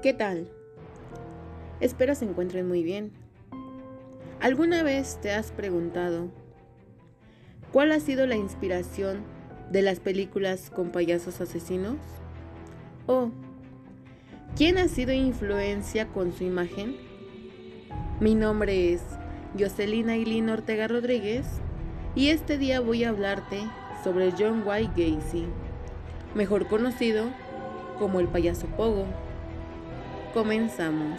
¿Qué tal? Espero se encuentren muy bien. ¿Alguna vez te has preguntado cuál ha sido la inspiración de las películas con payasos asesinos? ¿O quién ha sido influencia con su imagen? Mi nombre es Jocelyn Aileen Ortega Rodríguez y este día voy a hablarte sobre John White Gacy, mejor conocido como el payaso Pogo. Comenzamos.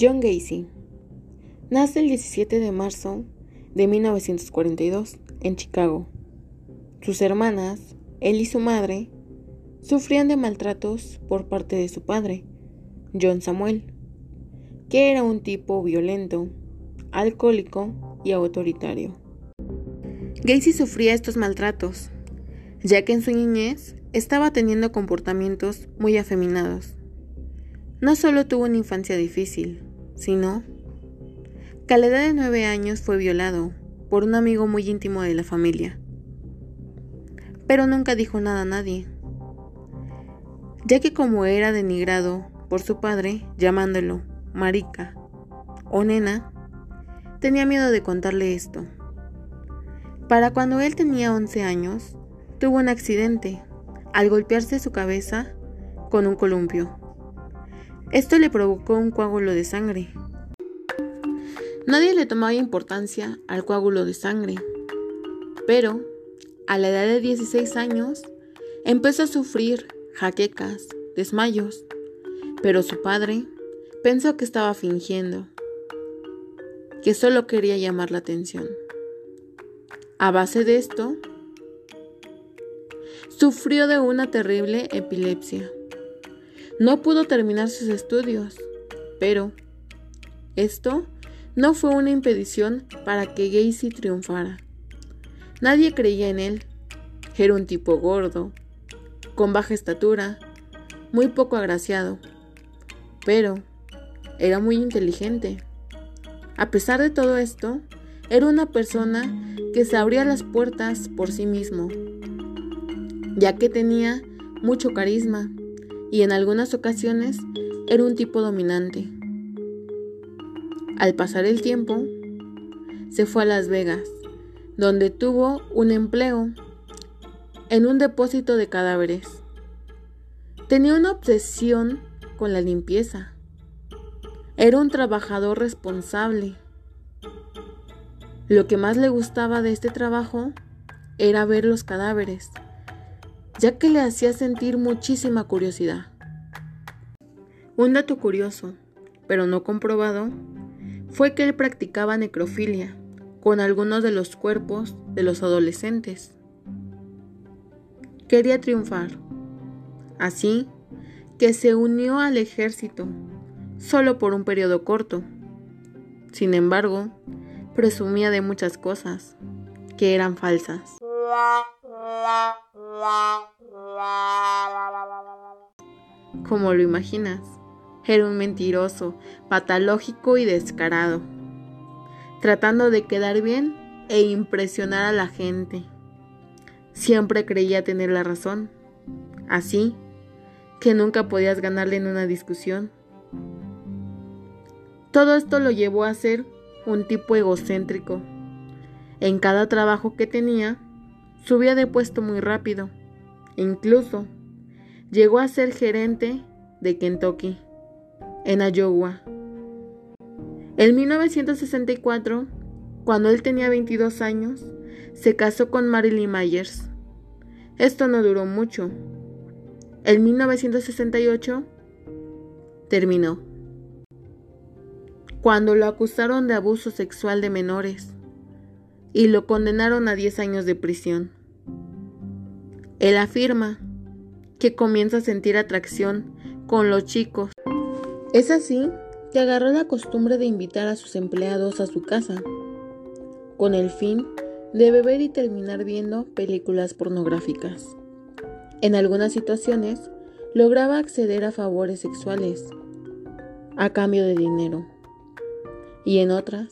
John Gacy nace el 17 de marzo de 1942 en Chicago. Sus hermanas, él y su madre, sufrían de maltratos por parte de su padre, John Samuel, que era un tipo violento, alcohólico y autoritario. Gacy sufría estos maltratos, ya que en su niñez estaba teniendo comportamientos muy afeminados. No solo tuvo una infancia difícil, sino que a la edad de nueve años fue violado por un amigo muy íntimo de la familia. Pero nunca dijo nada a nadie, ya que como era denigrado por su padre llamándolo marica o nena, tenía miedo de contarle esto. Para cuando él tenía 11 años, tuvo un accidente al golpearse su cabeza con un columpio. Esto le provocó un coágulo de sangre. Nadie le tomaba importancia al coágulo de sangre, pero a la edad de 16 años empezó a sufrir jaquecas, desmayos, pero su padre pensó que estaba fingiendo, que solo quería llamar la atención. A base de esto, sufrió de una terrible epilepsia. No pudo terminar sus estudios, pero esto no fue una impedición para que Gacy triunfara. Nadie creía en él. Era un tipo gordo, con baja estatura, muy poco agraciado, pero era muy inteligente. A pesar de todo esto, era una persona que se abría las puertas por sí mismo, ya que tenía mucho carisma y en algunas ocasiones era un tipo dominante. Al pasar el tiempo, se fue a Las Vegas, donde tuvo un empleo en un depósito de cadáveres. Tenía una obsesión con la limpieza. Era un trabajador responsable lo que más le gustaba de este trabajo era ver los cadáveres, ya que le hacía sentir muchísima curiosidad. Un dato curioso, pero no comprobado, fue que él practicaba necrofilia con algunos de los cuerpos de los adolescentes. Quería triunfar, así que se unió al ejército, solo por un periodo corto. Sin embargo, presumía de muchas cosas que eran falsas. Como lo imaginas, era un mentiroso, patológico y descarado, tratando de quedar bien e impresionar a la gente. Siempre creía tener la razón, así que nunca podías ganarle en una discusión. Todo esto lo llevó a ser un tipo egocéntrico. En cada trabajo que tenía, subía de puesto muy rápido. Incluso llegó a ser gerente de Kentucky, en Iowa. En 1964, cuando él tenía 22 años, se casó con Marilyn Myers. Esto no duró mucho. En 1968 terminó cuando lo acusaron de abuso sexual de menores y lo condenaron a 10 años de prisión. Él afirma que comienza a sentir atracción con los chicos. Es así que agarró la costumbre de invitar a sus empleados a su casa, con el fin de beber y terminar viendo películas pornográficas. En algunas situaciones, lograba acceder a favores sexuales a cambio de dinero y en otras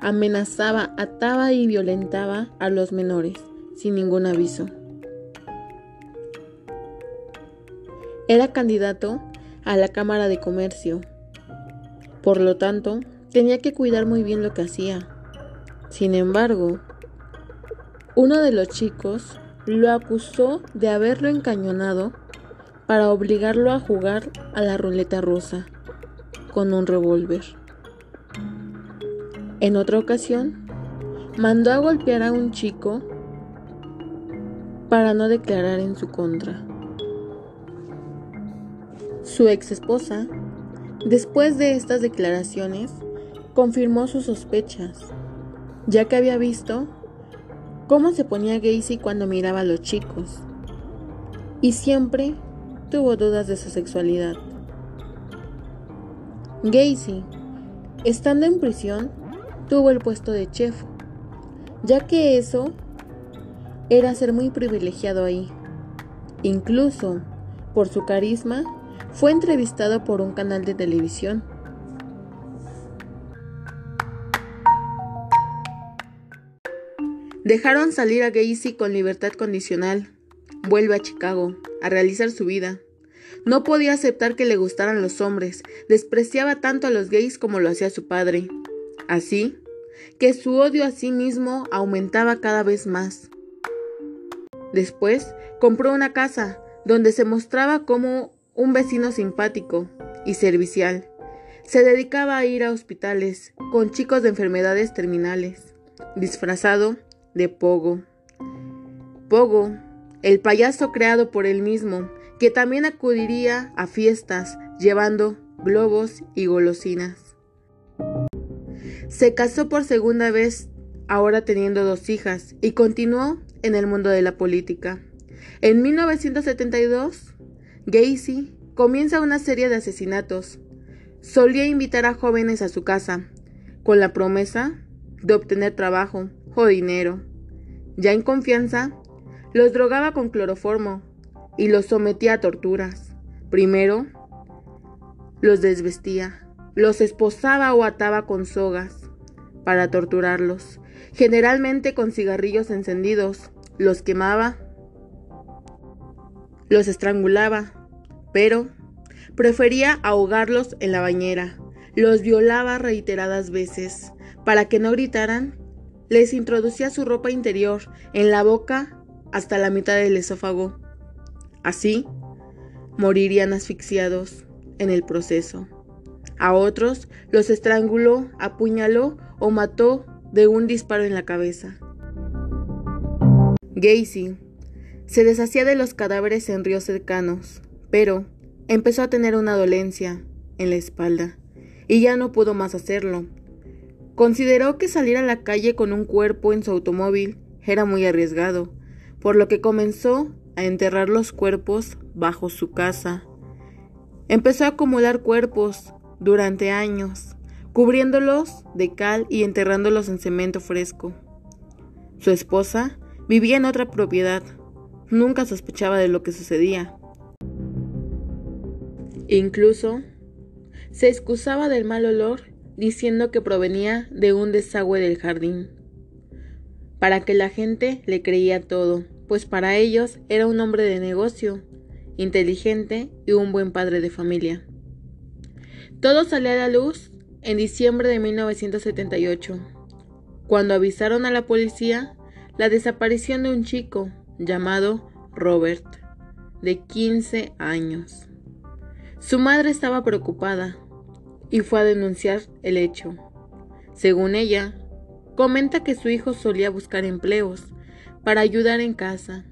amenazaba, ataba y violentaba a los menores sin ningún aviso. Era candidato a la Cámara de Comercio. Por lo tanto, tenía que cuidar muy bien lo que hacía. Sin embargo, uno de los chicos lo acusó de haberlo encañonado para obligarlo a jugar a la ruleta rusa con un revólver. En otra ocasión, mandó a golpear a un chico para no declarar en su contra. Su ex esposa, después de estas declaraciones, confirmó sus sospechas, ya que había visto cómo se ponía Gacy cuando miraba a los chicos, y siempre tuvo dudas de su sexualidad. Gacy, estando en prisión, tuvo el puesto de chef, ya que eso era ser muy privilegiado ahí. Incluso, por su carisma, fue entrevistado por un canal de televisión. Dejaron salir a Gacy con libertad condicional. Vuelve a Chicago a realizar su vida. No podía aceptar que le gustaran los hombres, despreciaba tanto a los gays como lo hacía su padre. Así que su odio a sí mismo aumentaba cada vez más. Después compró una casa donde se mostraba como un vecino simpático y servicial. Se dedicaba a ir a hospitales con chicos de enfermedades terminales, disfrazado de Pogo. Pogo, el payaso creado por él mismo, que también acudiría a fiestas llevando globos y golosinas. Se casó por segunda vez, ahora teniendo dos hijas, y continuó en el mundo de la política. En 1972, Gacy comienza una serie de asesinatos. Solía invitar a jóvenes a su casa, con la promesa de obtener trabajo o dinero. Ya en confianza, los drogaba con cloroformo y los sometía a torturas. Primero, los desvestía, los esposaba o ataba con sogas para torturarlos, generalmente con cigarrillos encendidos los quemaba, los estrangulaba, pero prefería ahogarlos en la bañera. Los violaba reiteradas veces. Para que no gritaran, les introducía su ropa interior en la boca hasta la mitad del esófago. Así, morirían asfixiados en el proceso. A otros los estranguló, apuñaló o mató de un disparo en la cabeza. Gacy se deshacía de los cadáveres en ríos cercanos, pero empezó a tener una dolencia en la espalda y ya no pudo más hacerlo. Consideró que salir a la calle con un cuerpo en su automóvil era muy arriesgado, por lo que comenzó a enterrar los cuerpos bajo su casa. Empezó a acumular cuerpos durante años, cubriéndolos de cal y enterrándolos en cemento fresco. Su esposa Vivía en otra propiedad. Nunca sospechaba de lo que sucedía. Incluso se excusaba del mal olor diciendo que provenía de un desagüe del jardín. Para que la gente le creía todo, pues para ellos era un hombre de negocio, inteligente y un buen padre de familia. Todo salió a la luz en diciembre de 1978. Cuando avisaron a la policía, la desaparición de un chico llamado Robert, de 15 años. Su madre estaba preocupada y fue a denunciar el hecho. Según ella, comenta que su hijo solía buscar empleos para ayudar en casa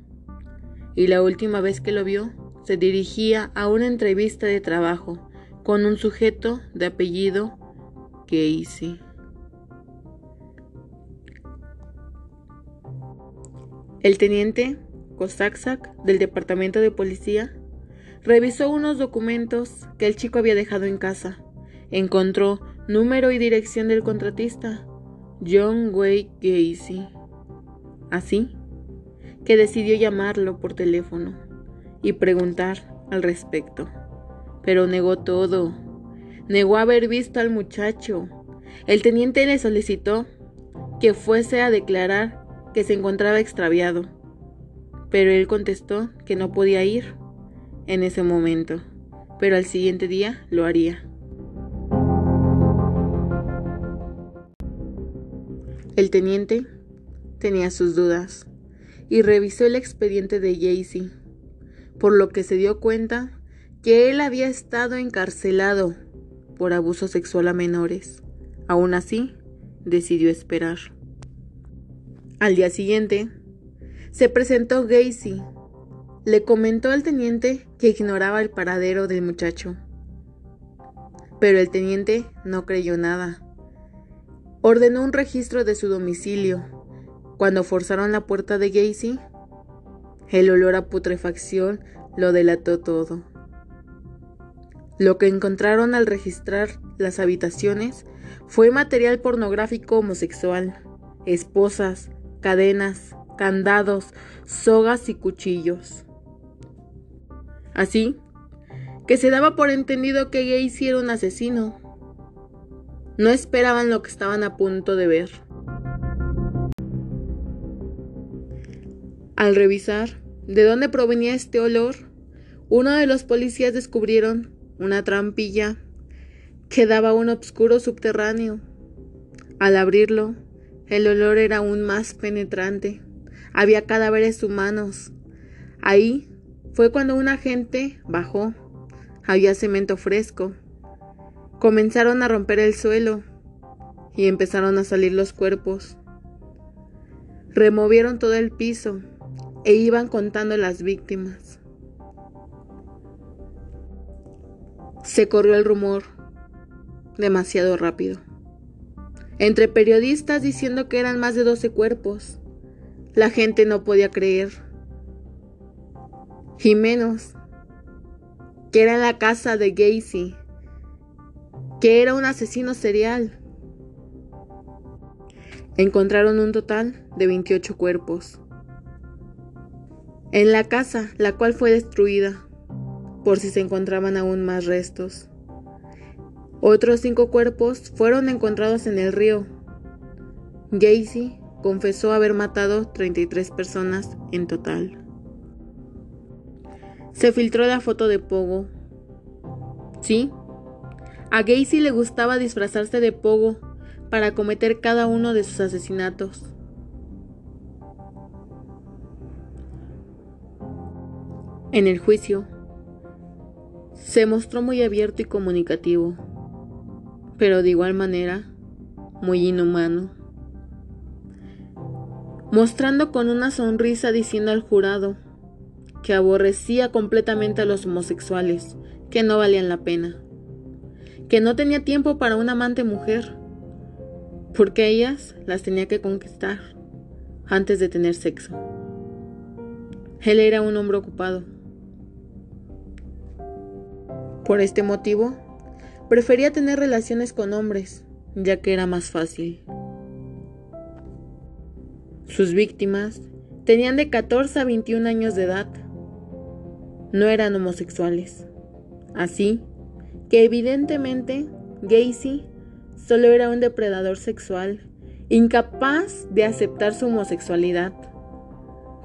y la última vez que lo vio se dirigía a una entrevista de trabajo con un sujeto de apellido El teniente Kosaksak del departamento de policía revisó unos documentos que el chico había dejado en casa. Encontró número y dirección del contratista, John Wayne Gacy. Así que decidió llamarlo por teléfono y preguntar al respecto. Pero negó todo. Negó haber visto al muchacho. El teniente le solicitó que fuese a declarar que se encontraba extraviado, pero él contestó que no podía ir en ese momento, pero al siguiente día lo haría. El teniente tenía sus dudas y revisó el expediente de Jaycee, por lo que se dio cuenta que él había estado encarcelado por abuso sexual a menores. Aún así, decidió esperar. Al día siguiente, se presentó Gacy. Le comentó al teniente que ignoraba el paradero del muchacho. Pero el teniente no creyó nada. Ordenó un registro de su domicilio. Cuando forzaron la puerta de Gacy, el olor a putrefacción lo delató todo. Lo que encontraron al registrar las habitaciones fue material pornográfico homosexual, esposas, cadenas, candados, sogas y cuchillos. Así que se daba por entendido que Gacy era un asesino. No esperaban lo que estaban a punto de ver. Al revisar de dónde provenía este olor, uno de los policías descubrieron una trampilla que daba un oscuro subterráneo. Al abrirlo, el olor era aún más penetrante. Había cadáveres humanos. Ahí fue cuando un agente bajó. Había cemento fresco. Comenzaron a romper el suelo y empezaron a salir los cuerpos. Removieron todo el piso e iban contando las víctimas. Se corrió el rumor demasiado rápido. Entre periodistas diciendo que eran más de 12 cuerpos. La gente no podía creer. Y menos que era en la casa de Gacy, que era un asesino serial. Encontraron un total de 28 cuerpos. En la casa, la cual fue destruida por si se encontraban aún más restos. Otros cinco cuerpos fueron encontrados en el río. Gacy confesó haber matado 33 personas en total. Se filtró la foto de Pogo. Sí, a Gacy le gustaba disfrazarse de Pogo para cometer cada uno de sus asesinatos. En el juicio, se mostró muy abierto y comunicativo, pero de igual manera muy inhumano, mostrando con una sonrisa diciendo al jurado que aborrecía completamente a los homosexuales, que no valían la pena, que no tenía tiempo para una amante mujer, porque ellas las tenía que conquistar antes de tener sexo. Él era un hombre ocupado por este motivo, prefería tener relaciones con hombres, ya que era más fácil. Sus víctimas tenían de 14 a 21 años de edad. No eran homosexuales. Así que evidentemente Gacy solo era un depredador sexual, incapaz de aceptar su homosexualidad,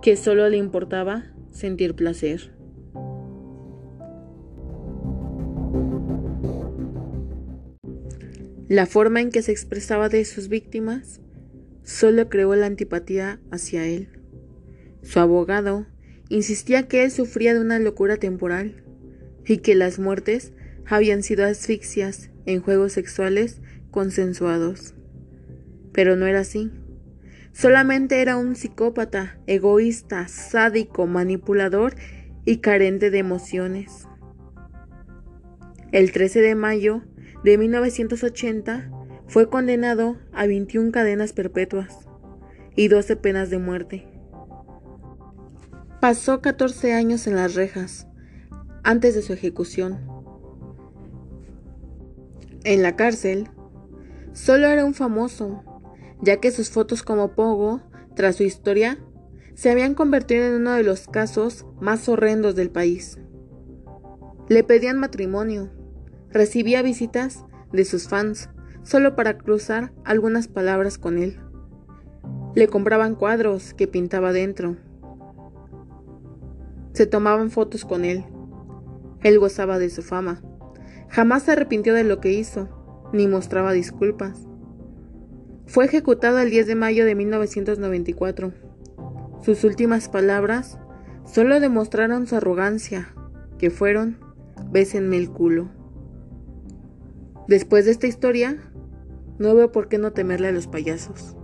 que solo le importaba sentir placer. La forma en que se expresaba de sus víctimas solo creó la antipatía hacia él. Su abogado insistía que él sufría de una locura temporal y que las muertes habían sido asfixias en juegos sexuales consensuados. Pero no era así. Solamente era un psicópata, egoísta, sádico, manipulador y carente de emociones. El 13 de mayo de 1980 fue condenado a 21 cadenas perpetuas y 12 penas de muerte. Pasó 14 años en las rejas antes de su ejecución. En la cárcel, solo era un famoso, ya que sus fotos como Pogo, tras su historia, se habían convertido en uno de los casos más horrendos del país. Le pedían matrimonio, Recibía visitas de sus fans solo para cruzar algunas palabras con él. Le compraban cuadros que pintaba dentro. Se tomaban fotos con él. Él gozaba de su fama. Jamás se arrepintió de lo que hizo, ni mostraba disculpas. Fue ejecutado el 10 de mayo de 1994. Sus últimas palabras solo demostraron su arrogancia, que fueron, bésenme el culo. Después de esta historia, no veo por qué no temerle a los payasos.